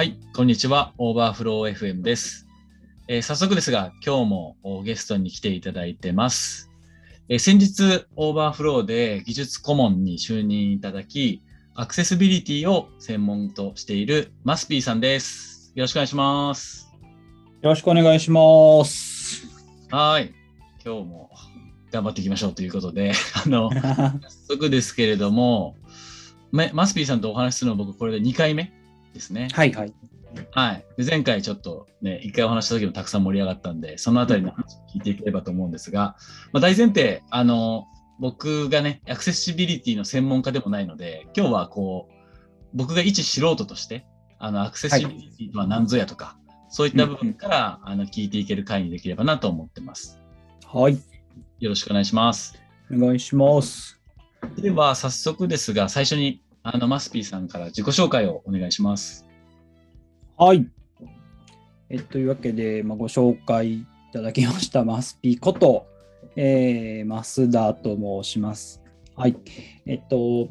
はい、こんにちは。オーバーフロー FM です。えー早速ですが、今日もおゲストに来ていただいてます。えー先日、オーバーフローで技術顧問に就任いただき、アクセシビリティを専門としているマスピーさんです。よろしくお願いします。よろしくお願いします。はい。今日も頑張っていきましょうということで、あの、早速ですけれども、めマスピーさんとお話しするのは僕これで2回目ですね。はいはい。はい。で前回ちょっとね、一回お話しした時もたくさん盛り上がったんで、そのあたりの話を聞いていければと思うんですが、まあ、大前提、あの、僕がね、アクセシビリティの専門家でもないので、今日はこう、僕が一素人として、あの、アクセシビリティとは何ぞやとか、そういった部分から、あの、聞いていける回にできればなと思ってます。はい。よろしくお願いします。お願いします。では、早速ですが、最初に、あの、マスピーさんから自己紹介をお願いします。はい。えというわけで、まあ、ご紹介いただきました、マスピーこと、えー、増田と申します。はい。えっと、オ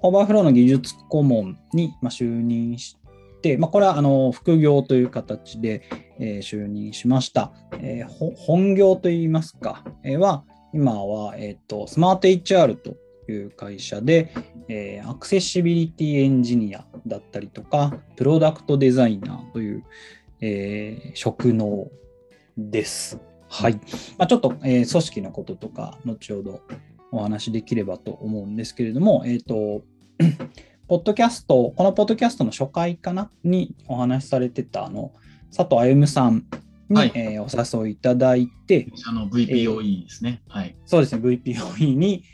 ーバーフローの技術顧問に、まあ、就任して、まあ、これはあの副業という形で、えー就任しました。えー本業といいますか、えーは、今は、えっとスマート HR という会社で、えーアクセシビリティエンジニアだったりとか、プロダクトデザイナーという、えー職能です。はい。まあ、ちょっと、えー組織のこととか、後ほどお話しできればと思うんですけれども、えっ、と、ポッドキャスト、このポッドキャストの初回かなにお話しされてた、あの、佐藤歩さんに、はいえーお誘いいただいて、あの、VPOE ですね。はい。そうですね、VPOE に、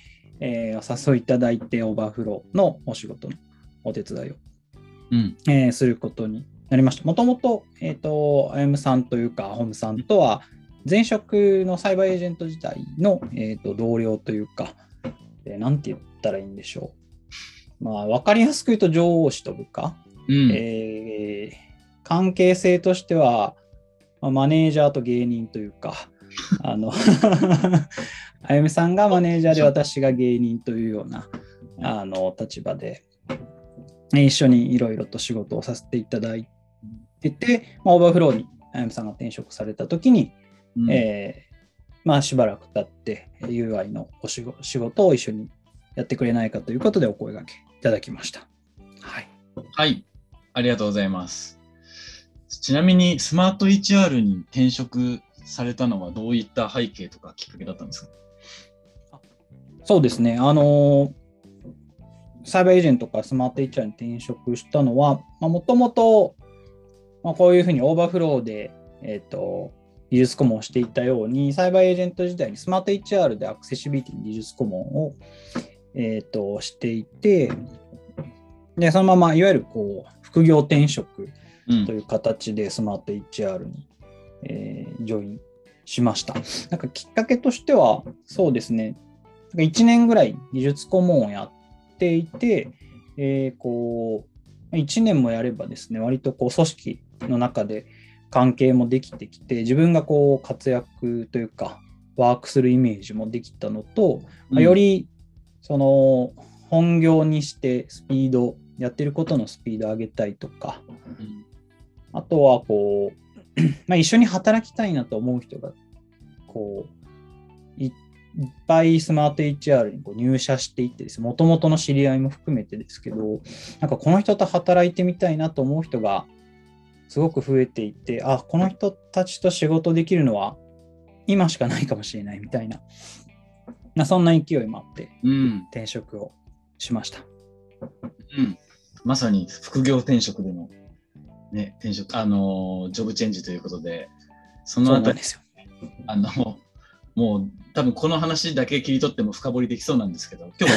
えーお誘いいただいて、オーバーフローのお仕事のお手伝いを、うん。えーすることになりました。もともと、えっ、と、あやむさんというか、ホームさんとは、前職のサイバーエージェント時代の、えー、と同僚というか、えーなんて言ったらいいんでしょう。まあ、わかりやすく言うと上司と部下、うん。えー関係性としては、まあマネージャーと芸人というか、あの、あゆみさんがマネージャーで私が芸人というようなあの立場で、一緒にいろいろと仕事をさせていただいてて、まあ、オーバーフローにあゆみさんが転職された時に、うんえーまあ、しばらく経って UI のお仕事仕事を一緒にやってくれないかということでお声掛けいただきました。はい。はい。ありがとうございます。ちなみに、スマート HR に転職されたのはどういった背景とかきっかけだったんですか？そうですね。あのサイバーエージェントからスマート HR に転職したのは、もともと、まあ、こういうふうに overflow で、えっ、と、技術顧問をしていたように、サイバーエージェント時代にスマート HR でアクセシビリティの技術顧問を、えっ、と、していて、で、そのまま、いわゆるこう、副業転職うんという形でスマート HR に、えージョインしました。なんかきっかけとしては、そうですね、1年ぐらい技術顧問をやっていて、えーこう、1年もやればですね、割とこう組織の中で関係もできてきて、自分がこう活躍というか、ワークするイメージもできたのと、まあよりその本業にしてスピード、やってることのスピードを上げたいとか、うん。あとはこう、まあ、一緒に働きたいなと思う人がこういいっぱいスマート HR にこう入社していってですね、もともとの知り合いも含めてですけど、なんかこの人と働いてみたいなと思う人がすごく増えていて、あ、この人たちと仕事できるのは今しかないかもしれないみたいな、まあそんな勢いもあってうん。転職をしました。うん。まさに副業転職での、ね、転職、あのー、ジョブチェンジということで、そのあたり、ですよ。あの、もう多分この話だけ切り取っても深掘りできそうなんですけど、今日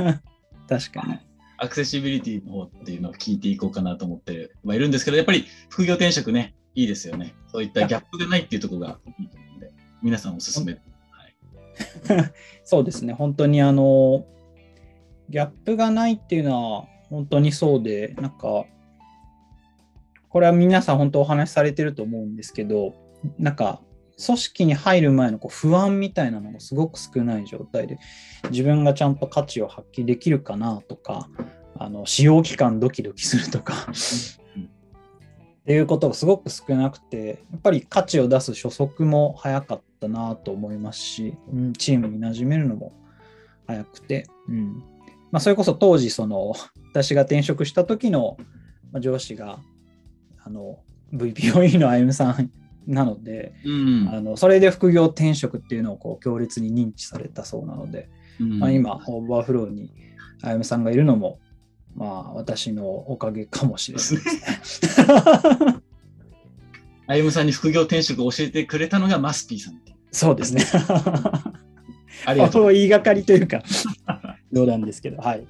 は 確かに。アクセシビリティの方っていうのを聞いていこうかなと思ってはいるんですけど、やっぱり副業転職ね、いいですよね。そういったギャップがないっていうところがいいと思うので、皆さんおすすめ。そうですね、本当にあの、ギャップがないっていうのは本当にそうで、なんか、これは皆さん本当お話しされてると思うんですけど、なんか、組織に入る前のこう不安みたいなのがすごく少ない状態で、自分がちゃんと価値を発揮できるかなとか、あの使用期間ドキドキするとか、っていうことがすごく少なくて、やっぱり価値を出す初速も早かったなと思いますし、うん、チームに馴染めるのも早くて、うん。まあ、それこそ当時、その私が転職した時の上司があの VPOE のあゆむさんなので、うんあのそれで副業転職っていうのをこう強烈に認知されたそうなので、うんまあ、今、オーバーフローにあゆむさんがいるのも、まあ、私のおかげかもしれないですね。あゆむさんに副業転職を教えてくれたのがマスピーさん。そうですね。ありがとう。う言いがかりというか、冗談ですけど、はい。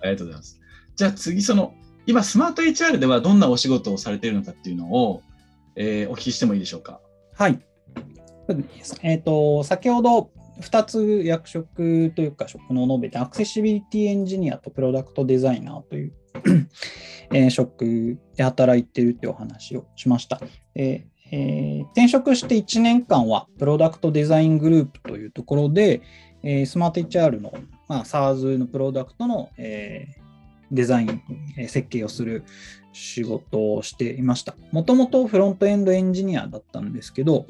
ありがとうございます。じゃあ次、その、今、スマート HR ではどんなお仕事をされているのかっていうのを、えーお聞きしてもいいでしょうか？はい。えっ、と、先ほど2つ役職というか職能を述べて、アクセシビリティエンジニアとプロダクトデザイナーというえー職で働いているというお話をしました。でえー転職して1年間はプロダクトデザイングループというところで、えースマート HR の、まあ、SARS のプロダクトの、えーデザイン、え設計をする仕事をしていました。もともとフロントエンドエンジニアだったんですけど、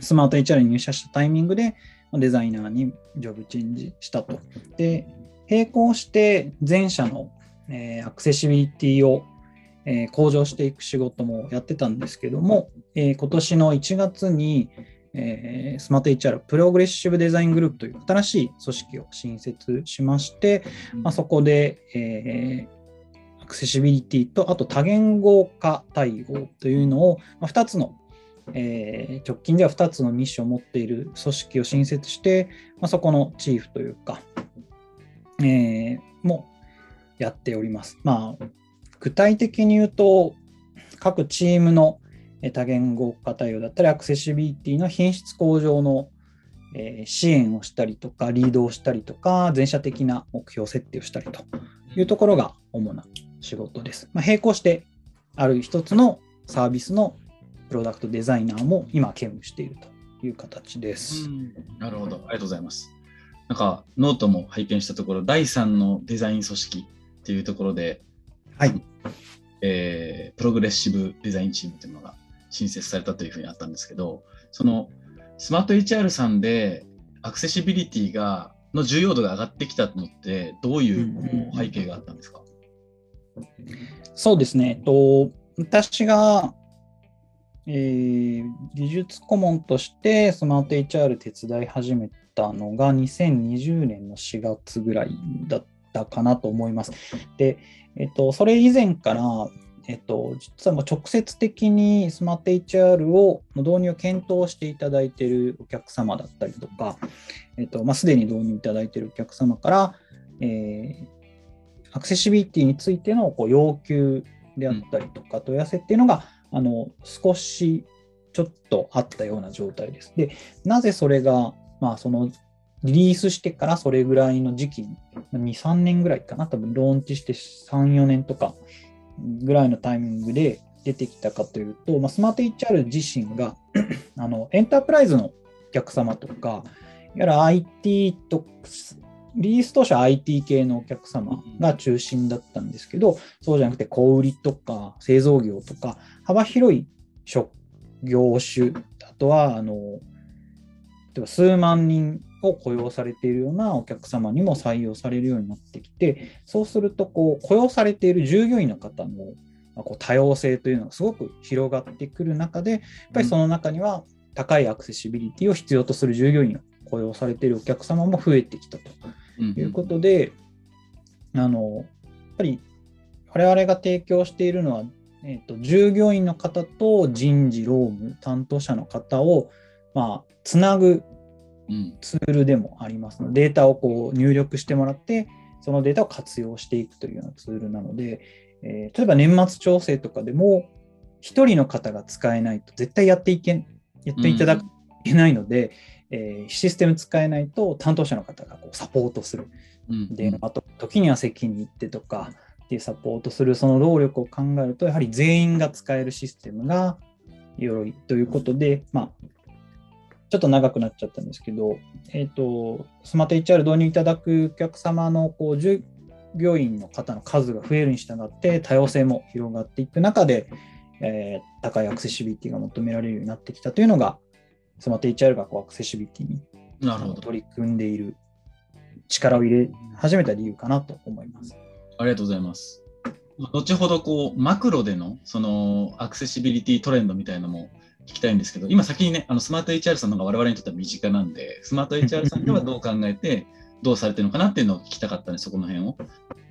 スマート HR に入社したタイミングでデザイナーにジョブチェンジしたと。で、並行して前社の、えアクセシビリティを、え向上していく仕事もやってたんですけども、え今年の1月に、えースマート HR プログレッシブデザイングループという新しい組織を新設しまして、まあ、そこで、えーアクセシビリティと、あと多言語化対応というのを、まあ、2つの、えー直近では2つのミッションを持っている組織を新設して、まあ、そこのチーフというか、えーもやっております。まあ、具体的に言うと、各チームのえー多言語化対応だったり、アクセシビリティの品質向上のえー支援をしたりとか、リードをしたりとか、全社的な目標設定をしたりというところが主な仕事です。まあ、並行して、ある一つのサービスのプロダクトデザイナーも今兼務しているという形です。なるほど、ありがとうございます。なんか、ノートも拝見したところ、第3のデザイン組織っていうところで、はい。えープログレッシブデザインチームというのが新設されたというふうにあったんですけど、そのスマート HR さんでアクセシビリティがの重要度が上がってきたのって、どういう背景があったんですか、そうですね。えっと、私が、えー技術顧問としてスマート HR 手伝い始めたのが2020年の4月ぐらいだったかなと思います。で、えっと、それ以前から、えっと、実はもう直接的にスマート HR をの導入を検討していただいているお客様だったりとか、えっとまあ、すでに導入いただいているお客様から、えーアクセシビリティについてのこう要求であったりとか、問い合わせっていうのがあの少しちょっとあったような状態です。で、なぜそれが、まあ、そのリリースしてからそれぐらいの時期に、2、3年ぐらいかな、多分ローンチして3、4年とかぐらいのタイミングで出てきたかというと、まあ、スマート HR 自身が あのエンタープライズのお客様とか、いわゆる IT と、リリース当初は IT 系のお客様が中心だったんですけど、そうじゃなくて小売りとか製造業とか幅広い職業種、あとはあの例えば数万人を雇用されているようなお客様にも採用されるようになってきて、そうするとこう雇用されている従業員の方のまあこう多様性というのがすごく広がってくる中で、やっぱりその中には高いアクセシビリティを必要とする従業員を雇用されているお客様も増えてきたということで、あのやっぱり我々が提供しているのは、えー、と従業員の方と人事、労務、担当者の方を、まあ、つなぐうんツールでもありますので、データをこう入力してもらって、そのデータを活用していくというようなツールなので、えー例えば年末調整とかでも、1人の方が使えないと絶対やっていけやっていただくといけないので、えーシステム使えないと担当者の方がこうサポートする。うんで、あと時には席に行ってとかっていうサポートするその労力を考えるとやはり全員が使えるシステムがよいということで、まあ、ちょっと長くなっちゃったんですけど、えっ、と、スマート HR 導入いただくお客様のこう従業員の方の数が増えるに従って多様性も広がっていく中で、えー、高いアクセシビリティが求められるようになってきたというのが、スマート HR がこうアクセシビリティに。取り組んでいる力を入れ始めた理由かなと思います。ありがとうございます。後ほどこうマクロでのそのアクセシビリティトレンドみたいなのも聞きたいんですけど、今先にね、あのスマート HR さんの方が我々にとっては身近なんで、スマート HR さんではどう考えて、どうされてるのかなっていうのを聞きたかったので、そこの辺を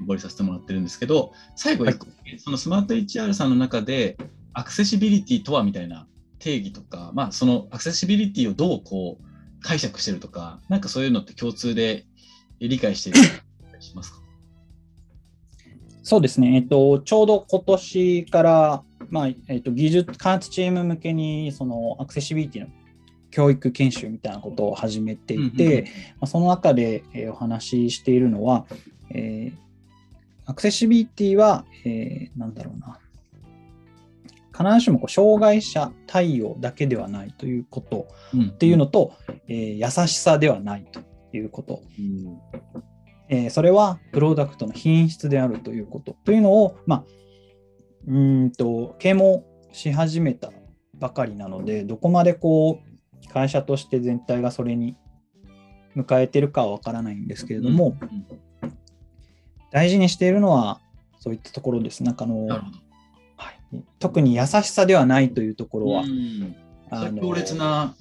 掘りさせてもらってるんですけど、最後、はい。そのスマート HR さんの中で、アクセシビリティとはみたいな定義とか、まあ、そのアクセシビリティをどうこう解釈してるとか、なんかそういうのって共通で理解してるしますか？そうですね、えっと、ちょうど今年から、まあえっと、技術開発チーム向けにそのアクセシビリティの教育研修みたいなことを始めていて、うんうんその中で、えーお話ししているのは、えーアクセシビリティは、えーなんだろうな、必ずしもこう障害者対応だけではないということうん。っていうのと、えー優しさではないということ。うん。えーそれはプロダクトの品質であるということ。というのを、まあ、うーんと啓蒙し始めたばかりなのでどこまでこう会社として全体がそれに迎えてるかはわからないんですけれども、うん大事にしているのはそういったところです。なんかあの。はい、特に優しさではないというところは、うんあの強烈な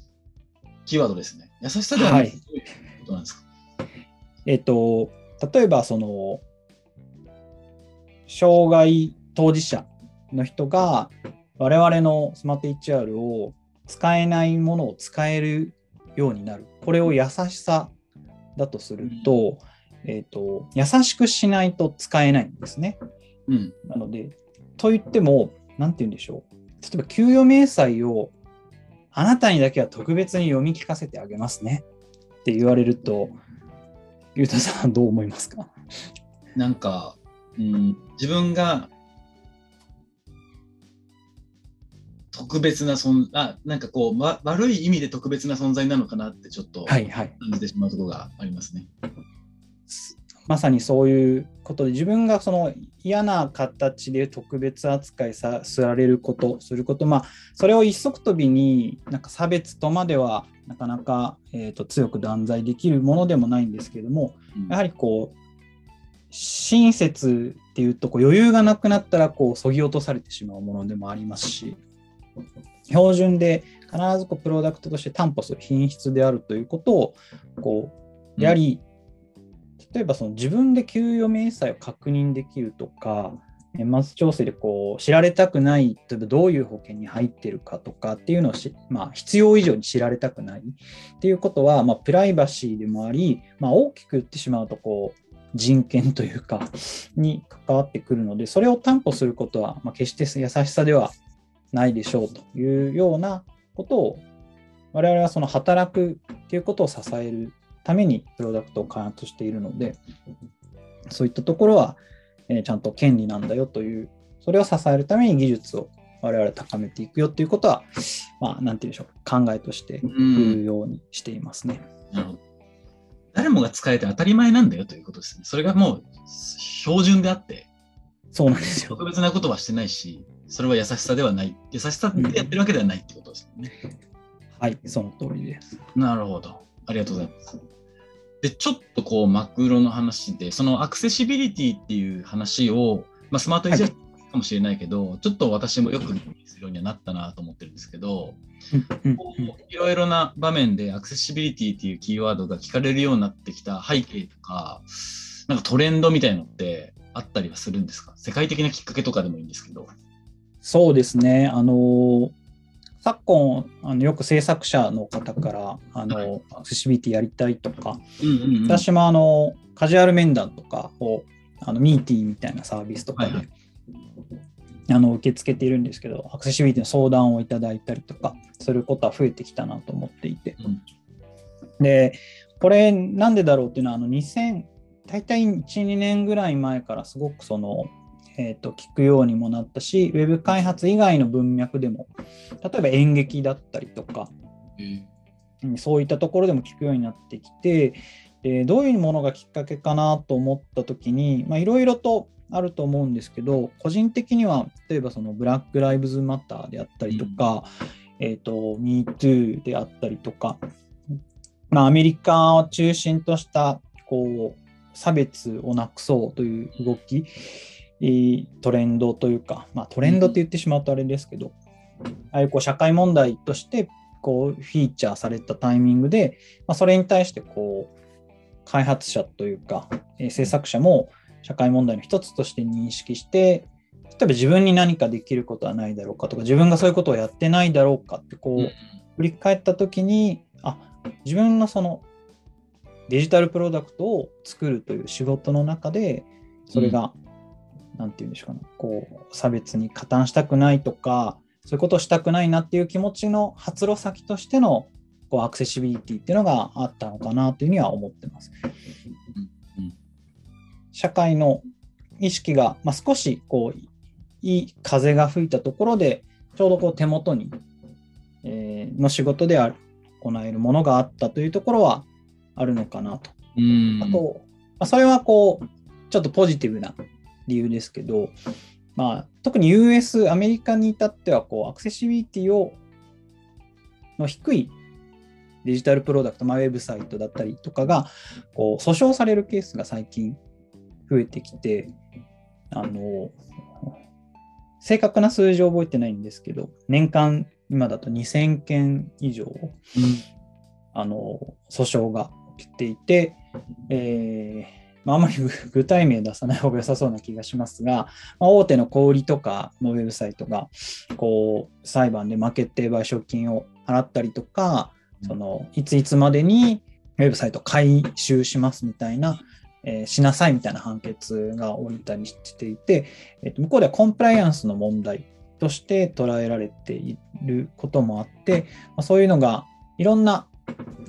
キーワードですね。優しさではないはいどういうことなんですか？えっと、例えばその障害当事者の人が我々のスマート HR を使えないものを使えるようになる。これを優しさだとすると、えっと、優しくしないと使えないんですね。うん。なので、と言っても、なんて言うんでしょう。例えば、給与明細をあなたにだけは特別に読み聞かせてあげますねって言われると、ゆうたさんどう思いますか？なんか、うん、自分が特別な存あなんかこう、わ悪い意味で特別な存在なのかなってちょっと感はいはい。じてしまうところがありますね。まさにそういうことで、自分がその嫌な形で特別扱いさせられること、すること、まあ、それを一足飛びになんか差別とまではなかなか、えー、と強く断罪できるものでもないんですけれども、うんやはりこう、親切っていうとこう余裕がなくなったらこうそぎ落とされてしまうものでもありますし、標準で必ずこうプロダクトとして担保する品質であるということをこうやはり、例えばその自分で給与明細を確認できるとか、年末調整でこう知られたくない、例えばどういう保険に入ってるかとかっていうのをし、まあ、必要以上に知られたくないっていうことは、まあ、プライバシーでもあり、まあ、大きく言ってしまうとこう人権というかに関わってくるので、それを担保することは、まあ、決して優しさではないでしょうというようなことを我々はその働くっていうことを支えるためにプロダクトを開発しているので、そういったところは、えーちゃんと権利なんだよという、それを支えるために技術を我々高めていくよということは、まあ、なんていうんでしょう、考えとして言うようにしていますね。なるほど誰もが使えて当たり前なんだよということですね。それがもう標準であって、そうなんですよ。特別なことはしてないし、それは優しさではない、優しさでやってるわけではないってことですよね。はい、その通りです。なるほど。ありがとうございます。で、ちょっとこう、マクロの話で、そのアクセシビリティっていう話を、まあ、スマートエージェントかもしれないけど、ちょっと私もよくするようにはなったなと思ってるんですけど、いろいろな場面でアクセシビリティっていうキーワードが聞かれるようになってきた背景とか、なんかトレンドみたいのってあったりはするんですか？世界的なきっかけとかでもいいんですけど。そうですね。あの昨今あのよく制作者の方からあの、アクセシビリティやりたいとか、うんうんうん私もあのカジュアル面談とかをあのミーティーみたいなサービスとかで、はいはいあの受け付けているんですけど、アクセシビリティの相談をいただいたりとかすることは増えてきたなと思っていて。うんで、これなんでだろうっていうのは、あの2000、大体1、2年ぐらい前からすごくその、えー、と聞くようにもなったし、ウェブ開発以外の文脈でも、例えば演劇だったりとか、えーうん。そういったところでも聞くようになってきて、でどういうものがきっかけかなと思ったときに、まあいろいろとあると思うんですけど、個人的には、例えばそのブラック・ライブズ・マターであったりとか、うん、えっ、ー、と、MeToo であったりとか、まあ、アメリカを中心とした、こう、差別をなくそうという動き、トレンドというか、まあ、トレンドって言ってしまうとあれですけど、ああいうこう社会問題としてこうフィーチャーされたタイミングで、まあ、それに対してこう開発者というか、えー、制作者も社会問題の一つとして認識して、例えば自分に何かできることはないだろうかとか、自分がそういうことをやってないだろうかってこう、振り返った時に、あ自分のそのデジタルプロダクトを作るという仕事の中で、それが、何、うん、て言うんでしょうかね、こう、差別に加担したくないとか、そういうことをしたくないなっていう気持ちの発露先としてのこうアクセシビリティっていうのがあったのかなというふうには思ってます。社会の意識が、まあ、少しこういい風が吹いたところでちょうどこう手元に、えー、の仕事で行えるものがあったというところはあるのかなと。あと、まあ、それはこうちょっとポジティブな理由ですけど、まあ、特に US、アメリカに至ってはこうアクセシビリティをの低いデジタルプロダクト、まあ、ウェブサイトだったりとかがこう訴訟されるケースが最近増えてきて、あの正確な数字を覚えてないんですけど、年間今だと2000件以上、うん、あの訴訟が起きていて、えーまあ、あまり 具体名出さない方が良さそうな気がしますが、まあ、大手の小売とかのウェブサイトがこう裁判で負けて賠償金を払ったりとか、そのいついつまでにウェブサイト回収しますみたいな、えー、しなさいみたいな判決が下りたりしていて、えー、と向こうではコンプライアンスの問題として捉えられていることもあって、まあ、そういうのがいろんな、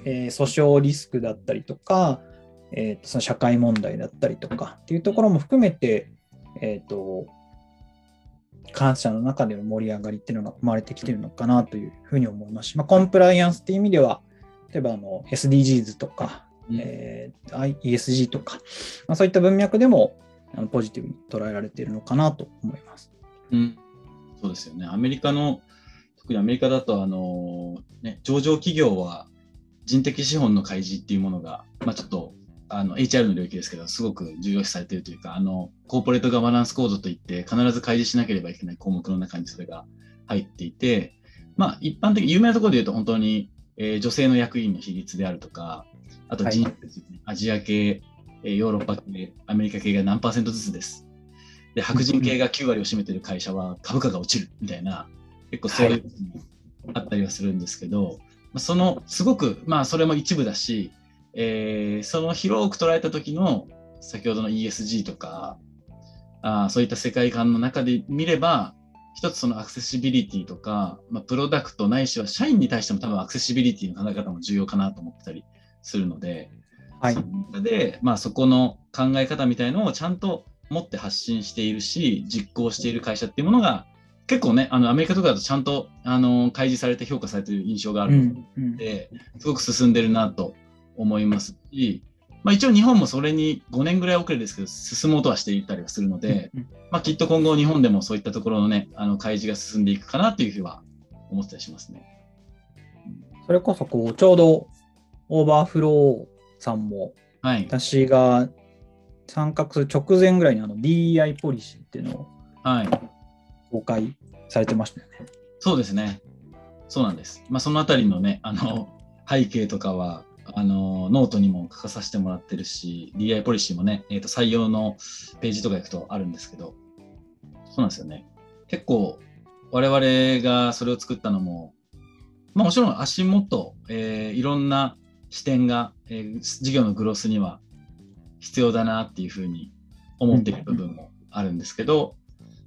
えー、訴訟リスクだったりとか、えーと、その社会問題だったりとかっていうところも含めて、えーと、感謝の中での盛り上がりっていうのが生まれてきてるのかなというふうに思いますし、まあ、コンプライアンスっていう意味では、例えばあの SDGs とか、うん、えー、ESG とか、まあ、そういった文脈でもあのポジティブに捉えられているのかなと思います。うん、そうですよね。アメリカの、特にアメリカだと、あのね、上場企業は人的資本の開示っていうものが、まあ、ちょっとあの HR の領域ですけど、すごく重要視されているというか、あのコーポレートガバナンスコードといって、必ず開示しなければいけない項目の中にそれが入っていて、まあ、一般的、有名なところで言うと、本当に、えー、女性の役員の比率であるとか、あと人種ですね、はい、アジア系、えー、ヨーロッパ系、アメリカ系が何パーセントずつです。で、白人系が9割を占めている会社は株価が落ちるみたいな、結構そういうあったりはするんですけど、はい、そのすごく、まあ、それも一部だし、えー、その広く捉えた時の先ほどの ESG とかあそういった世界観の中で見れば一つそのアクセシビリティとか、まあ、プロダクトないしは社員に対しても多分アクセシビリティの考え方も重要かなと思ってたりするので、はい、そで、まあ、そこの考え方みたいのをちゃんと持って発信しているし実行している会社っていうものが結構ねあのアメリカとかだとちゃんとあの開示されて評価されている印象があるので、うんうん、すごく進んでるなと思いますし、まあ、一応日本もそれに5年ぐらい遅れですけど進もうとはしていたりはするので、まあ、きっと今後日本でもそういったところのねあの開示が進んでいくかなというふうは思ったりしますね。それこそこうちょうどオーバーフローさんも、はい、私が参画する直前ぐらいにあの DEI ポリシーっていうのを公開されてましたよね。そうですね。そうなんです。まあ、そのあたりのね、あの背景とかは、あのノートにも書かさせてもらってるし、DI ポリシーもね、えー、と採用のページとか行くとあるんですけど、そうなんですよね。結構、我々がそれを作ったのも、まあ、もちろん足元、えー、いろんな視点が、えー、事業のグロスには必要だなっていうふうに思っている部分もあるんですけど、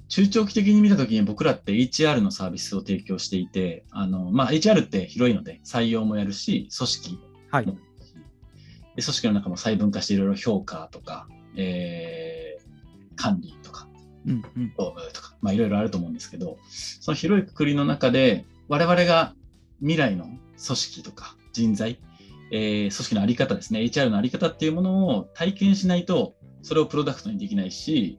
中長期的に見たときに僕らって HR のサービスを提供していて、あのまあ、HR って広いので採用もやるし、組織はい、で組織の中も細分化していろいろ評価とか、えー、管理とか、うんうん、とか、まあ、いろいろあると思うんですけど、その広いくくりの中で、我々が未来の組織とか人材、えー、組織の在り方ですね、HR の在り方っていうものを体験しないと、それをプロダクトにできないし、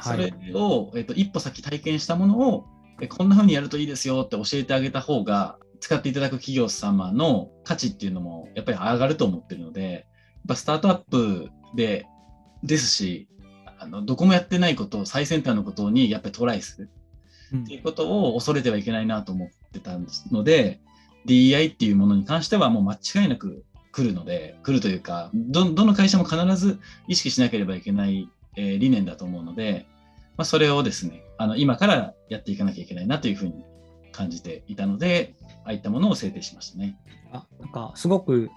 それを、えっと、一歩先体験したものを、えこんな風にやるといいですよって教えてあげた方が、使っていただく企業様の価値っていうのもやっぱり上がると思ってるので、やっぱスタートアップでですし、あのどこもやってないことを最先端のことにやっぱりトライする。っていうことを恐れてはいけないなと思ってたので、DEI っていうものに関してはもう間違いなく来るので、来るというか、どどの会社も必ず意識しなければいけない、えー、理念だと思うので、まあ、それをですね、あの今からやっていかなきゃいけないなというふうに感じていたので、ああいったものを制定しましたね。あなんかすごく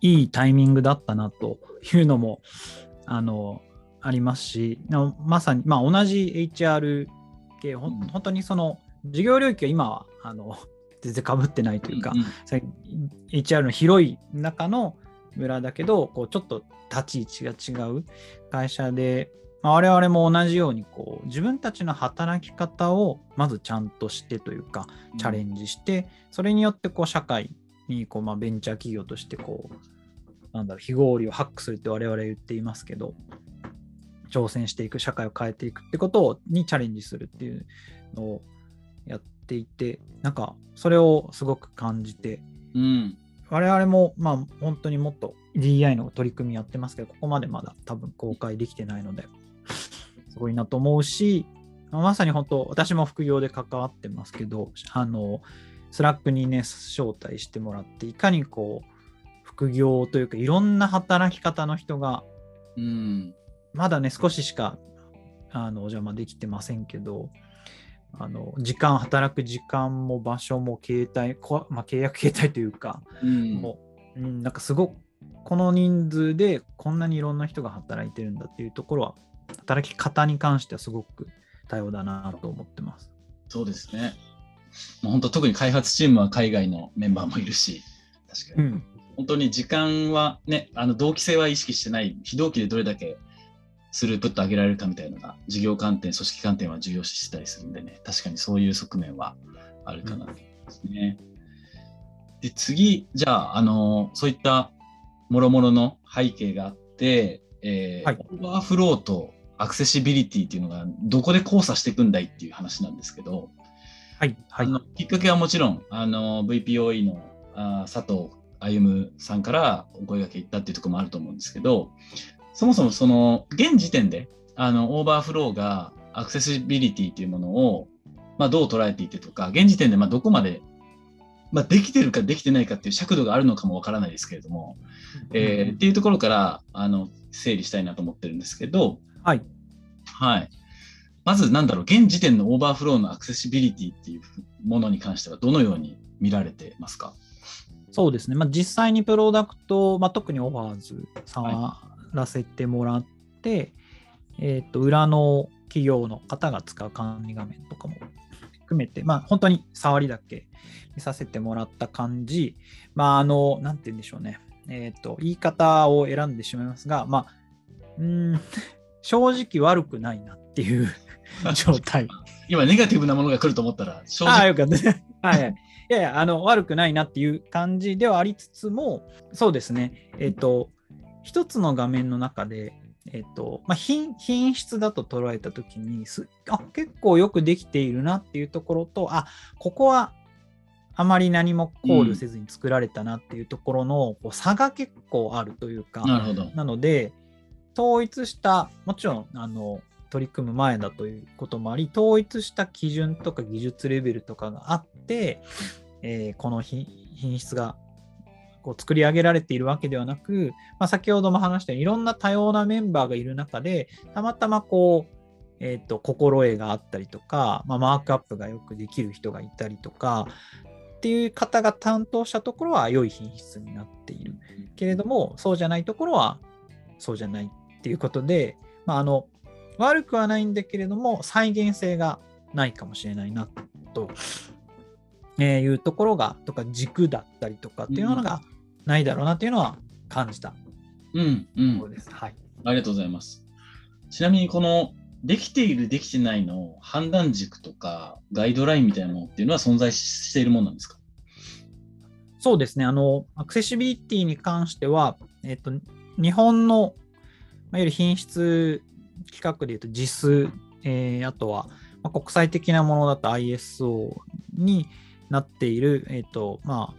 いいタイミングだったなというのもあのありますし、まさに、まあ、同じ HR 系、ほん、本当にその事業領域は今はあの全然かぶってないというか、うんうん、HR の広い中の村だけど、こうちょっと立ち位置が違う会社で、まあ、我々も同じようにこう自分たちの働き方をまずちゃんとしてというか、チャレンジして、それによってこう社会にこう、まあ、ベンチャー企業としてこう、なんだろう、非合理をハックするって我々言っていますけど、挑戦していく、社会を変えていくってことにチャレンジするっていうのをやっていて、なんかそれをすごく感じて、うん、我々もまあ本当にもっと DI の取り組みやってますけど、ここまでまだ多分公開できてないので、すごいなと思うし、まさに本当、私も副業で関わってますけど、あの、 Slack にね、招待してもらって、いかにこう、副業というか、いろんな働き方の人が、うん、まだね、少ししかあのお邪魔できてませんけど、あの時間、働く時間も場所も形態、まあ、契約形態というか、うん、もう、うん、なんかすごく、この人数でこんなにいろんな人が働いてるんだっていうところは、働き方に関してはすごく多様だなと思ってます。そうですね。もう本当、特に開発チームは海外のメンバーもいるし、確かに。うん、本当に時間はね、あの同期性は意識してない、非同期でどれだけスループット上げられるかみたいなのが、事業観点、組織観点は重要視したりするんでね、確かにそういう側面はあるかなと思いますね。うん、で、次、じゃあ、あの、そういったもろもろの背景があって、えー、はい、 overflow とアクセシビリティっていうのがどこで交差していくんだいっていう話なんですけど、はい、はい、あのきっかけはもちろんあの VPoE のあ佐藤歩さんからお声がけいったっていうところもあると思うんですけど、そもそもその現時点であの overflow がアクセシビリティっていうものを、まあ、どう捉えていてとか、現時点でまあどこまで、まあ、できてるかできてないかっていう尺度があるのかもわからないですけれども、えー、っていうところからあの整理したいなと思ってるんですけど、はい。はい。まずなんだろう、現時点の overflow のアクセシビリティっていうものに関してはどのように見られてますか？そうですね、まあ、実際にプロダクト、まあ、特にオファーズ触らせてもらって、はい、えー、と裏の企業の方が使う管理画面とかも含めて、まあ、本当に触りだけ見させてもらった感じ、まあ、あの、なんて言うんでしょうね、えっ、ー、と、言い方を選んでしまいますが、まあ、うん、正直悪くないなっていう 状態。今、ネガティブなものが来ると思ったら、正直。ああ、よかった。はい。いやいや、あの、悪くないなっていう感じではありつつも、そうですね、えっ、ー、と、一つの画面の中で、えっ、ー、と、まあ品、品質だと捉えたときにあ、結構よくできているなっていうところと、あ、ここはあまり何も考慮せずに作られたなっていうところの、こう差が結構あるというか、なるほどなので、統一した、もちろん、あの、取り組む前だということもあり、統一した基準とか技術レベルとかがあって、えー、この品質がこう作り上げられているわけではなく、まあ、先ほども話したようにいろんな多様なメンバーがいる中で、たまたまこう、えっ、ー、と、心得があったりとか、まあ、マークアップがよくできる人がいたりとか、っていう方が担当したところは良い品質になっている。けれども、そうじゃないところはそうじゃないっていうことで、まあ、あの悪くはないんだけれども、再現性がないかもしれないなと、えいうところが、とか軸だったりとかっていうのがないだろうなっていうのは感じたうんうん、はい。ありがとうございます。ちなみにこのできている、できてないの判断軸とかガイドラインみたいなものっていうのは存在しているものなんですか？そうですね。あの、アクセシビリティに関しては、えっと、日本の、いわゆる品質規格でいうと JIS、えー、あとは、まあ、国際的なものだと ISO になっている、えーとまあ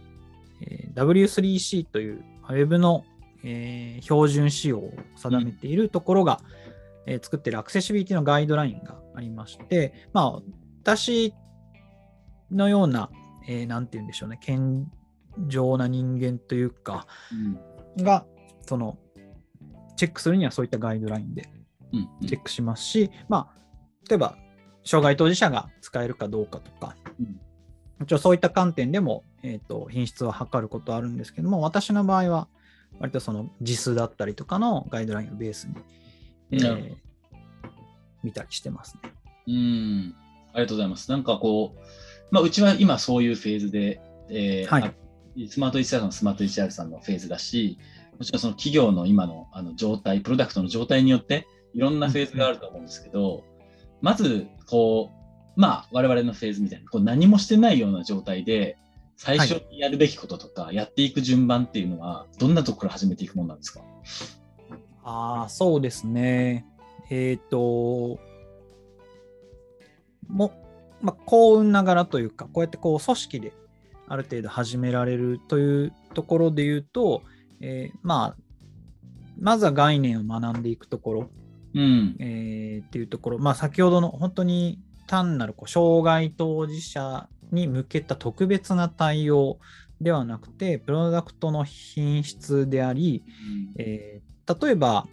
えー、W3C という Web の、えー、標準仕様を定めているところが、うん、えー、作っているアクセシビリティのガイドラインがありまして、まあ、私のような、えー、なんて言うんでしょうね、健常な人間というか、うん、が、その、チェックするにはそういったガイドラインでチェックしますし、うんうん、まあ、例えば、障害当事者が使えるかどうかとか、うん、もちろんそういった観点でも、えーと、品質を測ることはあるんですけども、私の場合は、割とその字数だったりとかのガイドラインをベースに、えー、見たりしてますね。うん。ありがとうございます。なんかこう、まあ、うちは今そういうフェーズで、えー、はい、スマート HR のスマート HR さんのフェーズだし、もちろんその企業の今のあの状態、プロダクトの状態によって、いろんなフェーズがあると思うんですけど、まず、こう、まあ、我々のフェーズみたいに、こう何もしてないような状態で、最初にやるべきこととか、やっていく順番っていうのは、どんなところから始めていくものなんですか？ああ、そうですね。えっ、ー、と、も、まあ、幸運ながらというか、こうやってこう組織である程度始められるというところで言うと、えー、まあ、まずは概念を学んでいくところ、うん。えー、っていうところ、まあ、先ほどの本当に単なるこう障害当事者に向けた特別な対応ではなくて、プロダクトの品質であり、うん、えー、例えば、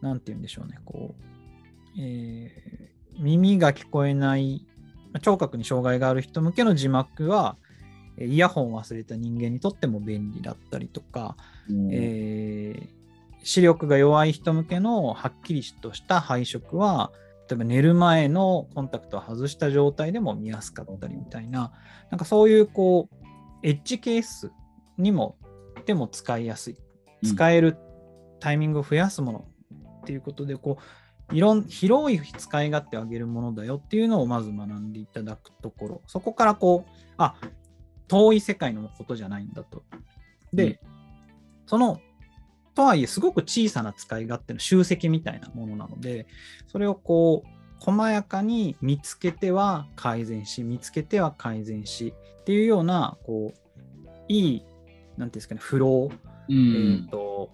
なんて言うんでしょうね、こう、えー、耳が聞こえない聴覚に障害がある人向けの字幕は、イヤホンを忘れた人間にとっても便利だったりとか、うん、えー、視力が弱い人向けのはっきりとした配色は、例えば寝る前のコンタクトを外した状態でも見やすかったりみたいな、なんかそういうこう、エッジケースにも、でも使いやすい。使えるタイミングを増やすものっていうことで、こう、いろん広い使い勝手を上げるものだよっていうのをまず学んでいただくところ、そこからこう、あ遠い世界のことじゃないんだと。で、うん、その、とはいえ、すごく小さな使い勝手の集積みたいなものなので、それをこう、細やかに見つけては改善し、見つけては改善しっていうような、こう、いい、なんていうんですかね、フロー、うん、えっ、と、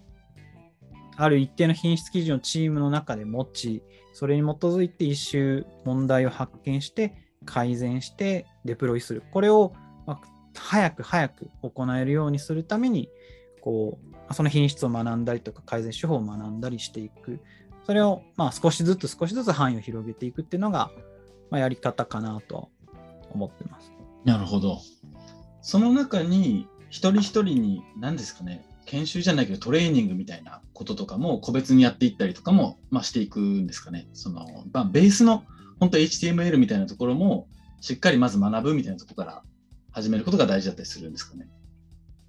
ある一定の品質基準をチームの中で持ち、それに基づいて一周問題を発見して、改善してデプロイする。これを、ま早く早く行えるようにするために、こう、その品質を学んだりとか改善手法を学んだりしていく。それをまあ少しずつ少しずつ範囲を広げていくっていうのが、まあ、やり方かなと思ってます。なるほど。その中に一人一人に何ですかね研修じゃないけどトレーニングみたいなこととかも個別にやっていったりとかも、まあ、していくんですかね。そのまあ、ベースの本当 HTML みたいなところもしっかりまず学ぶみたいなとこから始めることが大事だったりするんですかね。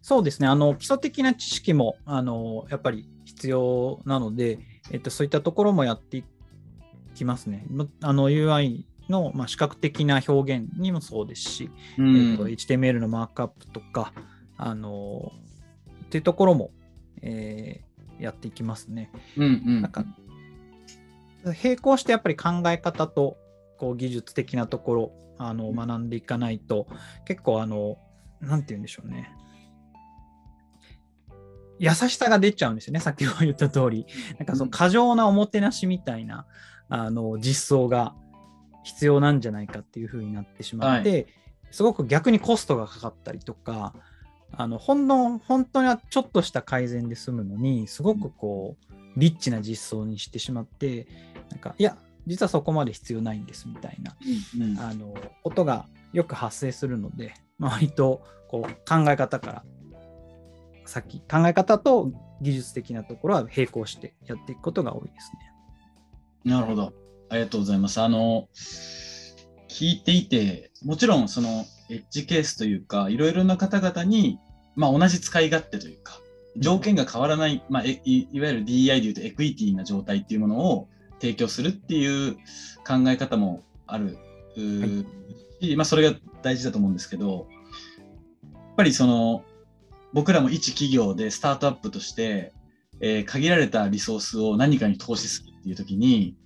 そうですね。あの基礎的な知識もあのやっぱり必要なので、えっと、そういったところもやっていきますね。あの UI の、まあ、視覚的な表現にもそうですし、うん、えっと、HTML のマークアップとか、あのっていうところも、えー、やっていきますね。うんうん、なんか並行してやっぱり考え方とこう技術的なところあの学んでいかないと結構あのなんて言うんでしょうね。優しさが出ちゃうんですよね先ほど言った通り。なんかその過剰なおもてなしみたいなあの実装が必要なんじゃないかっていう風になってしまって、はい、すごく逆にコストがかかったりとかあのほんの本当にはちょっとした改善で済むのにすごくこうリッチな実装にしてしまってなんかいや実はそこまで必要ないんですみたいな、うんうん、あのことがよく発生するので、まあ、割とこう考え方から先考え方と技術的なところは並行してやっていくことが多いですね。なるほど。ありがとうございます。あの聞いていて、もちろんそのエッジケースというか、いろいろな方々に、まあ、同じ使い勝手というか、条件が変わらない、まあ、いいわゆる DEI でいうとエクイティな状態っていうものを提供するっていう考え方もあるし、はい、まあ、それが大事だと思うんですけど、やっぱりその僕らも一企業でスタートアップとして、えー、限られたリソースを何かに投資するっていう時に、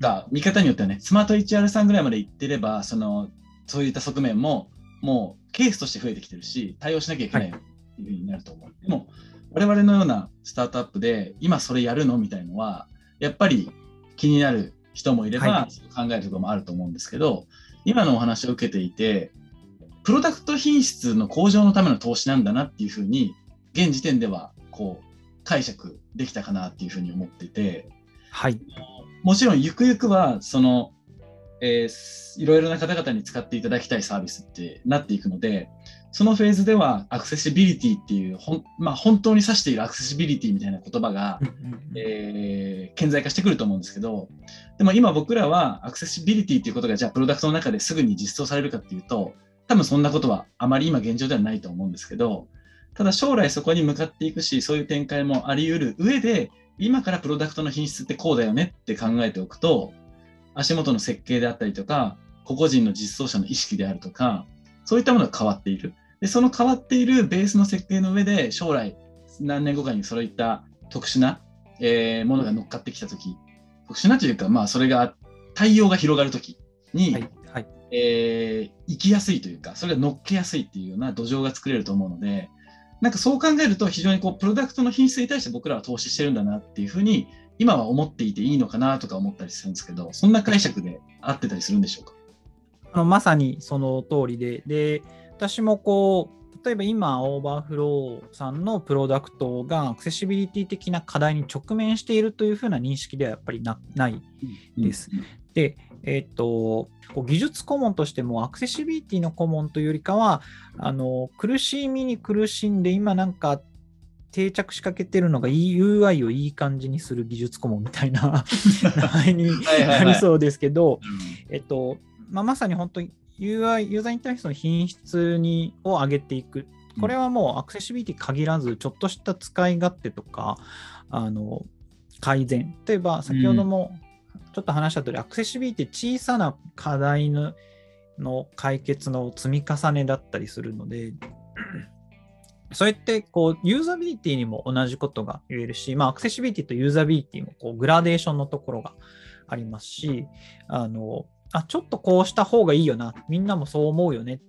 が見方によってはね、スマート HR んぐらいまで行ってれば、そのそういった側面ももうケースとして増えてきてるし、対応しなきゃいけないとい。うふうになると思う。はい、でも、我々のようなスタートアップで、今それやるの？みたいのは、やっぱり気になる人もいれば、はい、考えるところもあると思うんですけど、今のお話を受けていて、プロダクト品質の向上のための投資なんだなっていうふうに、現時点ではこう解釈できたかなっていうふうに思ってて、はい、もちろんゆくゆくはその、えー、いろいろな方々に使っていただきたいサービスってなっていくのでそのフェーズではアクセシビリティっていうほん、まあ、本当に指しているアクセシビリティみたいな言葉が、えー、顕在化してくると思うんですけどでも今僕らはアクセシビリティっていうことがじゃあプロダクトの中ですぐに実装されるかっていうと多分そんなことはあまり今現状ではないと思うんですけどただ将来そこに向かっていくしそういう展開もあり得る上で今からプロダクトの品質ってこうだよねって考えておくと、足元の設計であったりとか、個々人の実装者の意識であるとか、そういったものが変わっている。で、その変わっているベースの設計の上で、将来何年後かにそういった特殊な、えー、ものが乗っかってきたとき、特殊なというか、まあ、それが対応が広がるときに、はいはい、えー、生きやすいというか、それが乗っけやすいっていうような土壌が作れると思うので、なんかそう考えると非常にこうプロダクトの品質に対して僕らは投資してるんだなっていうふうに今は思っていていいのかなとか思ったりするんですけどそんな解釈で合ってたりするんでしょうか？あのまさにその通りでで私もこう例えば今 overflow さんのプロダクトがアクセシビリティ的な課題に直面しているというふうな認識ではやっぱりないです。うんうん、でえっ、ー、と、技術顧問としてもアクセシビリティの顧問というよりかは、あの苦しみに苦しんで、今なんか定着しかけてるのが UI をいい感じにする技術顧問みたいな名前 になりそうですけど、えっと、まあ、まさに本当に UI、ユーザーインターフェースの品質にを上げていく。これはもうアクセシビリティ限らず、ちょっとした使い勝手とか、あの改善。例えば、先ほどもちょっと話した通り、アクセシビリティ小さな課題のの解決の積み重ねだったりするので、そうやってこうユーザビリティにも同じことが言えるし、まあ、アクセシビリティとユーザビリティもこうグラデーションのところがありますし、あのあちょっとこうした方がいいよな、みんなもそう思うよね。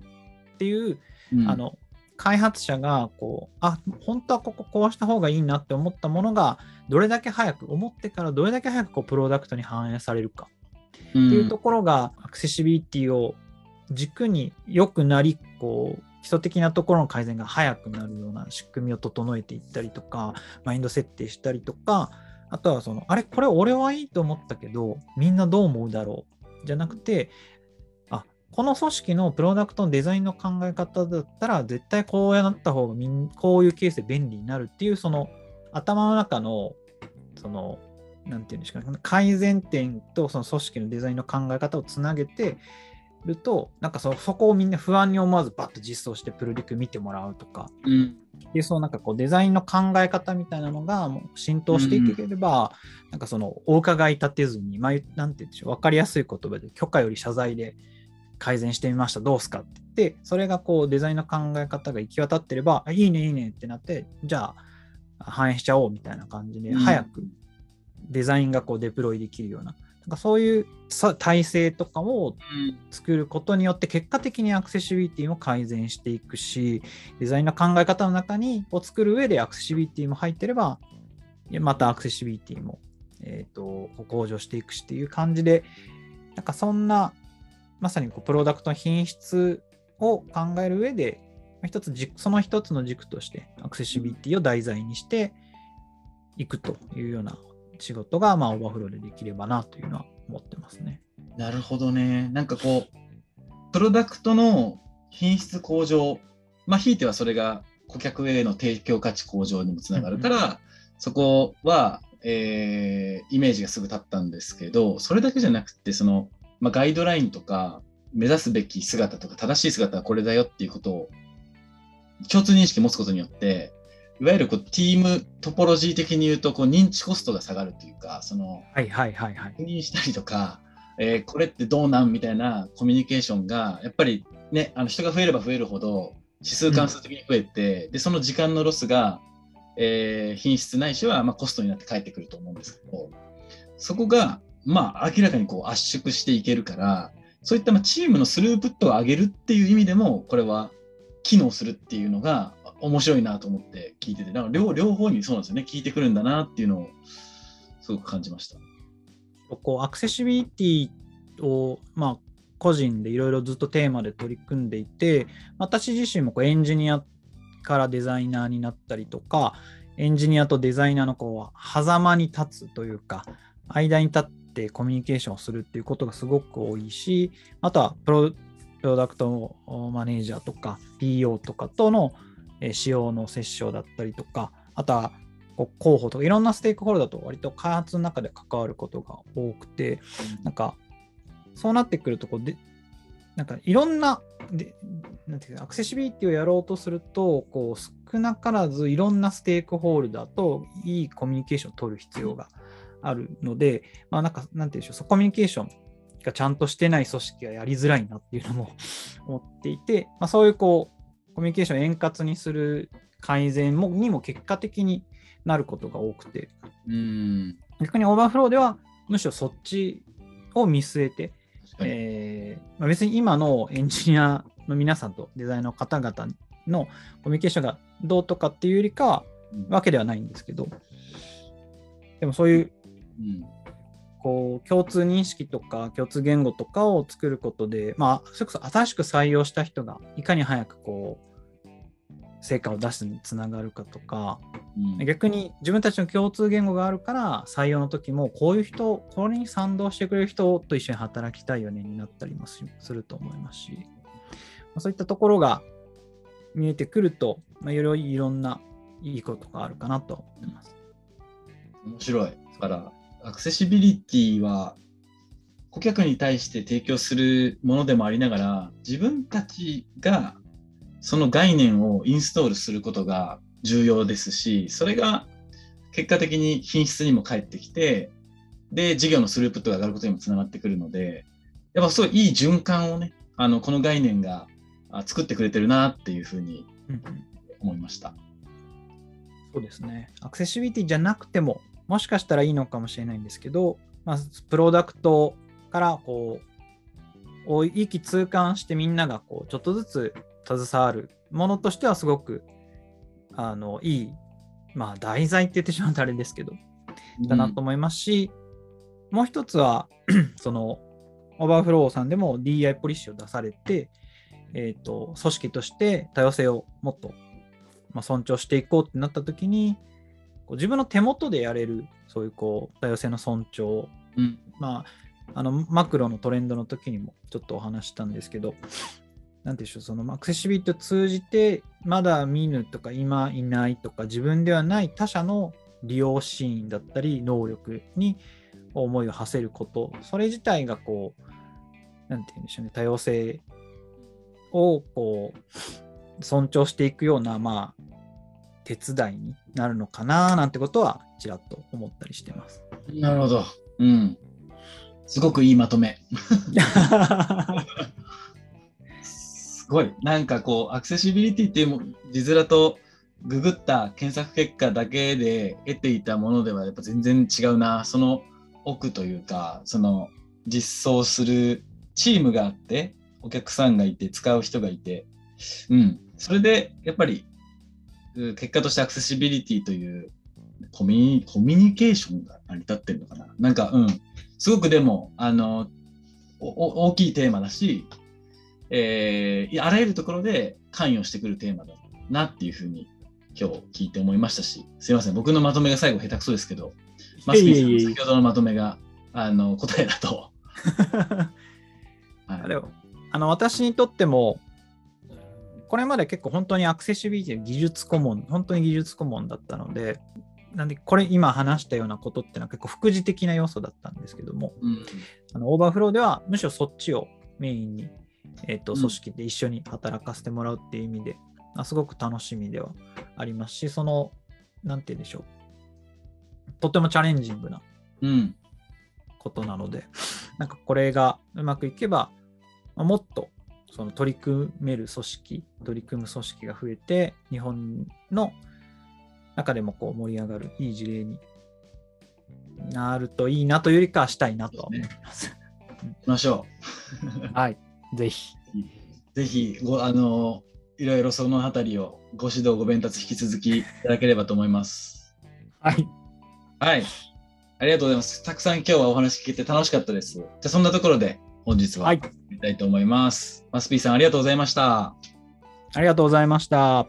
っていう、うん、あの開発者がこう、あ本当はこここうした方がいいなって思ったものが、どれだけ早く、思ってからどれだけ早くこうプロダクトに反映されるか。っていうところが、アクセシビリティを軸に良くなり、こう、基礎的なところの改善が早くなるような仕組みを整えていったりとか、マインド設定したりとか、あとはその、あれ、これ俺はいいと思ったけど、みんなどう思うだろうじゃなくて、あこの組織のプロダクトのデザインの考え方だったら、絶対こうやった方がみんこういうケースで便利になるっていう、その頭の中の、その、何て言うんですかね、改善点とその組織のデザインの考え方をつなげてると、なんかそそこをみんな不安に思わずバッと実装してプロリク見てもらうとか、うん、でそうなんかこうデザインの考え方みたいなのがもう浸透していければ、うん、なんかそのお伺い立てずに、まあ、なんていうんでしょう、分かりやすい言葉で許可より謝罪で、改善してみました、どうすかって言って、それがこうデザインの考え方が行き渡ってれば、いいね、いいねってなって、じゃあ反映しちゃおうみたいな感じで、早くデザインがこうデプロイできるような、なんかそういう体制とかを作ることによって、結果的にアクセシビリティも改善していくし、デザインの考え方の中にを作る上でアクセシビリティも入ってれば、またアクセシビリティも、えーと向上していくしっていう感じで、なんかそんなまさにこうプロダクトの品質を考える上で、一つその一つの軸としてアクセシビリティを題材にしていくというような仕事が、まあ、 overflow でできればなというのは思ってますね。なるほどね。なんかこう、プロダクトの品質向上、まあ、ひいてはそれが顧客への提供価値向上にもつながるから、うん、そこは、えー、イメージがすぐ立ったんですけど、それだけじゃなくて、そのまあ、ガイドラインとか目指すべき姿とか正しい姿はこれだよっていうことを共通認識を持つことによっていわゆるこうティームトポロジー的に言うとこう認知コストが下がるというかそのはいはいはいはい。確認したりとか、えー、これってどうなんみたいなコミュニケーションがやっぱりねあの人が増えれば増えるほど指数関数的に増えて、うん、でその時間のロスが、えー、品質ないしはまあコストになって返ってくると思うんですけどそこがまあ明らかにこう圧縮していけるから、そういったまあチームのスループットを上げるっていう意味でも、これは機能するっていうのが面白いなと思って聞いてて、だか両両方にそうなんですよね、聞いてくるんだなっていうのをすごく感じました。こうアクセシビリティを、まあ、個人でいろいろずっとテーマで取り組んでいて私自身もこうエンジニアからデザイナーになったりとかエンジニアとデザイナーのこう狭間に立つというか間に立ってコミュニケーションをするっていうことがすごく多いしあとはプロプロダクトマネージャーとか PO とかとのえ様の折衝だったりとかあとはこう候補とかいろんなステークホルダーと割と開発の中で関わることが多くてなんかそうなってくるとこうでなんかいろんなでなんていうかアクセシビリティをやろうとするとこう少なからずいろんなステークホルダーといいコミュニケーションを取る必要があるので、まあ、なんかなんていうんでしょうそコミュニケーションがちゃんとしてない組織はやりづらいなっていうのも思っていて、まあ、そういうこうコミュニケーションを円滑にする改善もにも結果的になることが多くて。うん。逆に overflow ではむしろそっちを見据えて、えーまあ、別に今のエンジニアの皆さんとデザイナーの方々のコミュニケーションがどうとかっていうよりかわけではないんですけど。でもそういううん。こう共通認識とか共通言語とかを作ることで、まあ、それこそ新しく採用した人がいかに早くこう成果を出すにつながるかとかうん逆に自分たちの共通言語があるから採用の時もこういう人これに賛同してくれる人と一緒に働きたいよねになったりもしすると思いますし、まあそういったところが見えてくると、まあ、よりいろんないいことがあるかなとは思ってます。面白い。だから、アクセシビリティは、顧客に対して提供するものでもありながら、自分たちがその概念をインストールすることが重要ですし、それが結果的に品質にも返ってきて、で、事業のスループットが上がることにもつながってくるので、やっぱすごいいい循環をね、あの、この概念が作ってくれてるなっていうふうに思いました。そうですね。アクセシビリティじゃなくても、もしかしたらいいのかもしれないんですけど、まあ、プロダクトからこう、を一気通貫してみんながこうちょっとずつ携わるものとしてはすごくあのいい、まあ、題材って言ってしまうとあれですけど、だなと思いますし、もう一つは、その、 overflow さんでも DI ポリシーを出されて、えっ、と、組織として多様性をもっと、まあ、尊重していこうってなったときに、こう自分の手元でやれる、そういうこう多様性の尊重、うん。まあ、あのマクロのトレンドの時にもちょっとお話ししたんですけど、なんていうんでしょう、そのアクセシビリティを通じて、まだ見ぬとか今いないとか、自分ではない他者の利用シーンだったり、能力に思いを馳せること、それ自体がこう、なんていうんでしょうね、多様性をこう尊重していくような、まあ、手伝いになるのかななんてことは、ちらっと思ったりしてます。なるほど。うん。すごくいいまとめ。すごい。なんかこう、アクセシビリティっていう字面とググった検索結果だけで得ていたものではやっぱ全然違うな。その奥というか、その実装するチームがあって、お客さんがいて、使う人がいて、うん。それでやっぱり結果としてアクセシビリティというコミュニケーションが成り立ってるのかな。なんか、うん。すごくでも、あの、大きいテーマだし、えーあらゆるところで関与してくるテーマだなっていうふうに今日聞いて思いましたし、すいません。僕のまとめが最後下手くそですけど、マスピーさんの先ほどのまとめがあの答えだと。はいあれあの私にとっても、これまで結構本当にアクセシビリティの技術顧問、本当に技術顧問だったので、なんでこれ今話したようなことっていうのは結構副次的な要素だったんですけども、うんあのオーバーフローではむしろそっちをメインに、えっとうん組織で一緒に働かせてもらうっていう意味で、あすごく楽しみではありますし、その、なんて言うんでしょう、とてもチャレンジングなうん。ことなので、なんかこれがうまくいけば、まあもっとその取り組める組織、取り組む組織が増えて、日本の中でもこう盛り上がるいい事例になるといいなというよりかはしたいなと思います。行きましょ はい。ぜひ。う。ぜひ、ご、あの、いろいろそのあたりをご指導、ご鞭達引き続きいただければと思います。はい。はい。ありがとうございます。たくさん今日はお話聞けて楽しかったです。じゃあそんなところで本日ははい終わりたいと思います。マスピーさんありがとうございました。ありがとうございました。